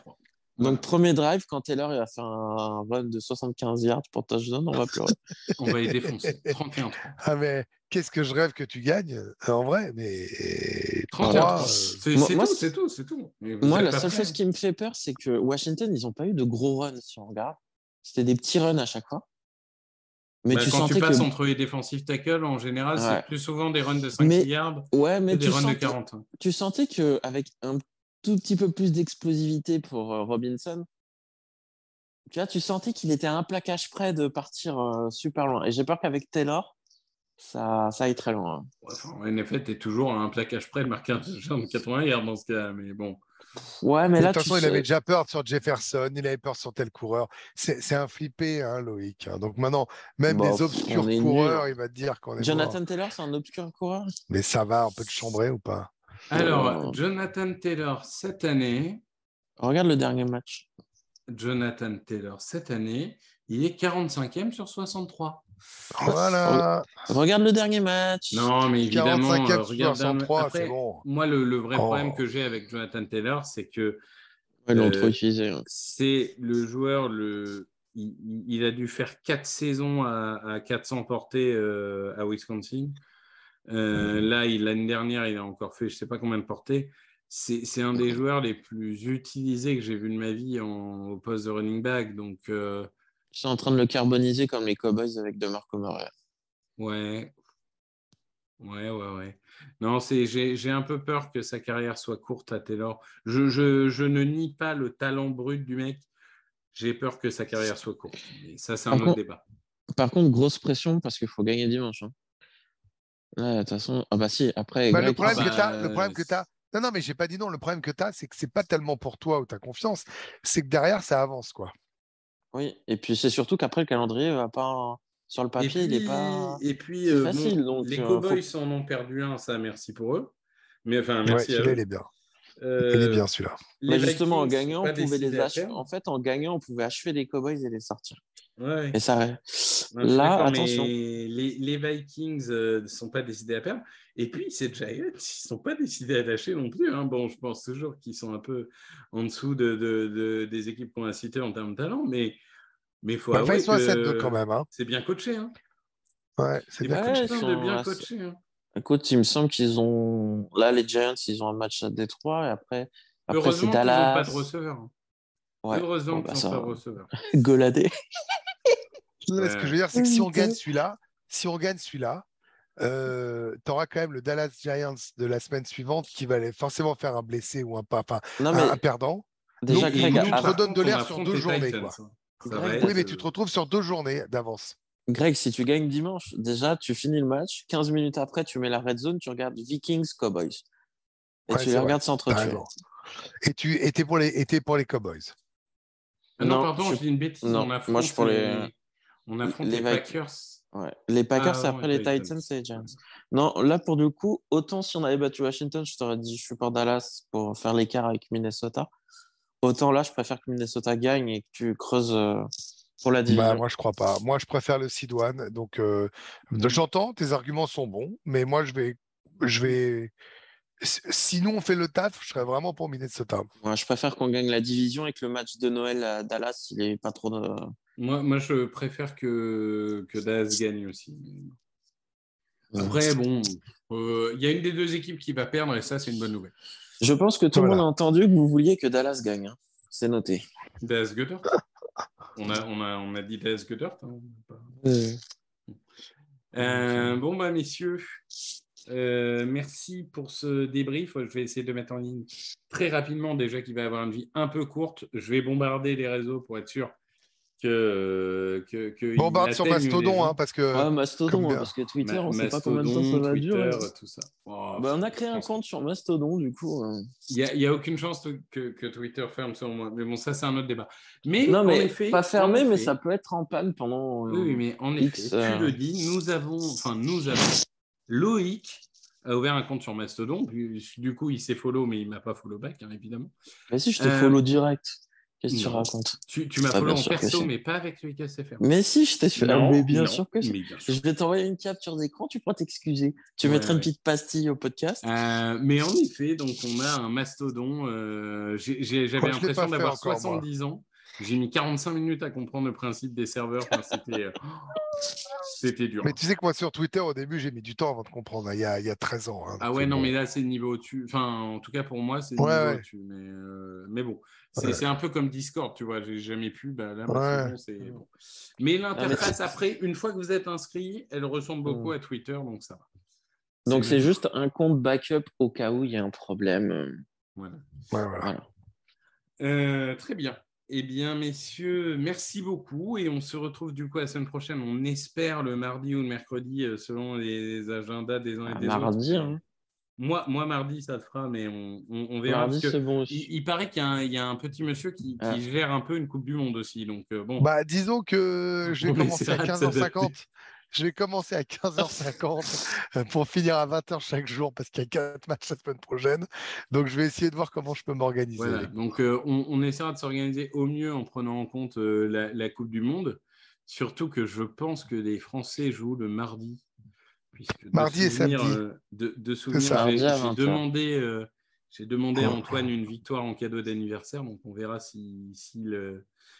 Donc, premier drive, quand Taylor il a fait un run de 75 yards pour touchdown, on va pleurer. *laughs* On va les défoncer. 31-3. *laughs* Ah, mais qu'est-ce que je rêve que tu gagnes euh, en vrai, mais 31-3. 3, euh, C'est Moi- c'est moi, tout, ce- c'est tout, c'est tout. Moi, la seule chose qui me fait peur, c'est que Washington, ils n'ont pas eu de gros runs, si on regarde. C'était des petits runs à chaque fois. Mais Bah, tu quand tu passes que. entre les défensifs tackles, en général, Ouais. c'est plus souvent des runs de 5 Mais- yards Ouais, que des runs de sentais, 40. tu sentais qu'avec un tout petit peu plus d'explosivité pour euh, Robinson, tu vois, tu sentais qu'il était à un plaquage près de partir euh, super loin. Et j'ai peur qu'avec Taylor, ça, ça aille très loin. Enfin, en NFL, tu es toujours à un plaquage près de marquer un de 80 yards dans ce cas, mais bon. Ouais, mais de là, toute tu façon, il sais- avait déjà peur sur Jefferson, il avait peur sur tel coureur. C'est c'est un flippé, hein, Loïc. hein. Donc maintenant, même Bah, les pff, obscurs coureurs, il va te dire qu'on est Jonathan mort. Taylor, c'est un obscur coureur? Mais ça va, on peut te chambrer ou pas? Alors, Oh. Jonathan Taylor, cette année, Regarde le dernier match. Jonathan Taylor, cette année, il est 45e sur 63. Voilà. Regarde le dernier match. Non, mais évidemment, 45 euh, regarde un- 63, après, c'est bon. Moi, le, le vrai Oh. problème que j'ai avec Jonathan Taylor, c'est que l'ont Euh, trop utilisé. hein. c'est le joueur, le, il, a dû faire quatre saisons à, à 400 portées euh, à Wisconsin. Euh, Là, il- l'année dernière, il a encore fait je ne sais pas combien de portées. C'est c'est un des joueurs les plus utilisés que j'ai vu de ma vie en, au poste de running back. Donc, euh, Ils sont en train de le carboniser comme les Cowboys avec DeMarco Murray. ouais. Ouais, ouais, ouais. Non, c'est, j'ai, j'ai un peu peur que sa carrière soit courte à Taylor. Je, je, je ne nie pas le talent brut du mec. J'ai peur que sa carrière soit courte. Et ça, c'est un Par autre contre- débat. Par contre, grosse pression parce qu'il faut gagner dimanche. hein. De toute façon, ah bah si, après, Bah, le Greg, problème bah, que tu as, le problème que tu Non, non, mais j'ai pas dit non. Le problème que tu as, c'est que c'est pas tellement pour toi ou ta confiance, c'est que derrière, ça avance, quoi. Oui. Et puis c'est surtout qu'après, le calendrier va pas. Sur le papier, et puis, il est pas. et puis, euh, facile, bon, donc, les euh, Cowboys faut- en ont perdu un, ça, merci pour eux. Mais enfin, Ouais, merci à celui-là, eux. il est bien. Euh, Il est bien, celui-là. Bah, justement, en gagnant, on pouvait les à achever. En fait, en gagnant, on pouvait achever les Cowboys et les sortir. Ouais. Et ça. Non, Là, attention. mais les, les Vikings ne sont pas décidés à perdre. Et puis, ces Giants, ils ne sont pas décidés à lâcher non plus. hein. Bon, je pense toujours qu'ils sont un peu en dessous de, de- de- des équipes qu'on a citées en termes de talent, mais il faut Enfin, avouer ils sont à que 7-2 quand même. Hein. c'est bien coaché. Hein. Ouais, c'est bien Ouais, coaché. ils sont bien hein. Écoute, il me semble qu'ils ont. Là, les Giants, ils ont un match à Détroit et après. Après, c'est Heureusement qu'ils n'ont Dallas. pas de receveur. Ouais. Heureusement Bon, qu'ils bah, n'ont ça pas de receveur. *laughs* Goladé. Non, mais Ce que je veux dire, c'est que si on gagne celui-là, si on gagne celui-là, euh, tu auras quand même le Dallas Giants de la semaine suivante qui va aller forcément faire un blessé ou un pas, enfin Non, un, mais un perdant. déjà, Donc, Greg, il nous avant- redonne de l'air sur deux journées, Titans, quoi. Ça Greg, va oui, mais tu euh, te retrouves sur deux journées d'avance. Greg, si tu gagnes dimanche, déjà, tu finis le match. 15 minutes après, tu mets la red zone, tu regardes Vikings, Cowboys. Et Ouais, tu les vrai. regardes s'entretuer. raison. Et tu étais pour les, étais pour les Cowboys. Ah non, Non, pardon, je- je dis une bêtise. non, on moi, je suis pour les- On affronte les. Packers. Ouais. Les Packers, Ah, après les les Titans. Titans et les Giants. Non, là, pour du coup, autant si on avait battu Washington, je t'aurais dit je suis pour Dallas pour faire l'écart avec Minnesota. Autant là, je préfère que Minnesota gagne et que tu creuses euh, pour la division. Bah, moi, je crois pas. Moi, je préfère le seed one. Donc, euh, Mhm. j'entends, tes arguments sont bons, mais moi, je vais, je vais. si- Si nous on fait le taf, je serais vraiment pour Minnesota. Ouais, je préfère qu'on gagne la division et que le match de Noël à Dallas, il est pas trop de... Moi, moi, je préfère que, que Dallas gagne aussi. Après, bon, euh, il y a une des deux équipes qui va perdre et ça, c'est une bonne nouvelle. Je pense que tout le Voilà. monde a entendu que vous vouliez que Dallas gagne. hein. C'est noté. Dallas Goddard on a, on, a, on a dit Dallas Goddard hein, Euh, bon, bah, messieurs, euh, merci pour ce débrief. Je vais essayer de mettre en ligne très rapidement, déjà qu'il va avoir une vie un peu courte. Je vais bombarder les réseaux pour être sûr que. que, que Bombarde il sur Mastodon, hein, parce que. Ouais, Mastodon, hein, parce que Twitter, Ma- on sait pas combien de temps ça va durer. Twitter, tout ça. Oh, Bah, on a créé un pense- compte sur Mastodon, du coup. euh. Il n'y a, aucune chance que, que Twitter ferme selon moi. Mais bon, ça, c'est un autre débat. Mais, Non, en mais effet, pas fermé, en mais ça peut être en panne pendant. euh, Oui, oui, mais en X, effet, euh, tu le dis, nous avons, enfin, nous avons, Loïc a ouvert un compte sur Mastodon. Du coup, il s'est follow, mais il m'a pas follow back, hein, évidemment. Mais si, je te Euh, follow direct. Qu'est-ce que tu racontes? Tu, tu m'as Ah, en perso, mais pas avec Loïc SFR. Mais si, je t'ai fait. Non, mais bien non, sûr que si. Je vais t'envoyer une capture d'écran, tu pourras t'excuser. Tu Ouais, mettras une petite pastille au podcast. Euh, mais en effet, donc on a un mastodon. euh, J'avais l'impression d'avoir encore, moi. 70 ans. J'ai mis 45 minutes à comprendre le principe des serveurs. Enfin, C'était euh, *gasps* c'était dur. Mais tu sais que moi, sur Twitter, au début, j'ai mis du temps avant de comprendre, hein, il y a, il y a 13 ans. hein, Ah ouais, non, bon. mais là, c'est le niveau au-dessus. Enfin, en tout cas, pour moi, c'est le Ouais, niveau ouais. au-dessus. Mais, euh, mais bon, c'est Ouais. c'est un peu comme Discord, tu vois. J'ai jamais pu. Bah, là, Ouais. Mastodon, c'est bon. Mais Ah, l'interface, après, une fois que vous êtes inscrit, elle ressemble beaucoup Mm. à Twitter, donc ça va. Donc, c'est juste. juste un compte backup au cas où il y a un problème. Voilà. Ouais, voilà. Voilà. Euh, très bien. Eh bien, messieurs, merci beaucoup. Et on se retrouve du coup la semaine prochaine. On espère le mardi ou le mercredi, euh, selon les agendas des uns et des Mardi, autres. hein. moi, moi, mardi, ça le fera, mais on, on, on verra. Mardi, parce que c'est bon aussi. il, il paraît qu'il y, a un- il y a un petit monsieur qui, qui Ah. gère un peu une Coupe du Monde aussi. Donc, euh, bon. Bah, disons que *laughs* je vais On commencer à essaiera de s'adapter. 15h50. Je vais commencer à 15h50 euh, pour finir à 20h chaque jour parce qu'il y a quatre matchs la semaine prochaine. Donc, je vais essayer de voir comment je peux m'organiser. Voilà, donc euh, on, on essaiera de s'organiser au mieux en prenant en compte euh, la, la Coupe du Monde. Surtout que je pense que les Français jouent le mardi. Puisque de Mardi et souvenir, samedi. euh, de, de souvenir, ça. j'ai Mardi à j'ai 20 heures. demandé, euh, j'ai demandé à. Antoine une victoire en cadeau d'anniversaire. Donc on verra s'il si,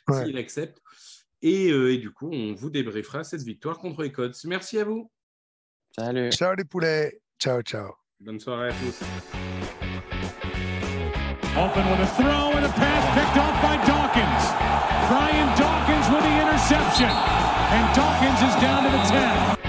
Ouais. accepte. Et, euh, et du coup, on vous débriefera cette victoire contre les Codes. Merci à vous. Salut. Ciao les poulets. Ciao, ciao. Bonne soirée à tous. Open with a throw and a pass picked off by Dawkins. Brian Dawkins with the interception. And Dawkins is down to the 10.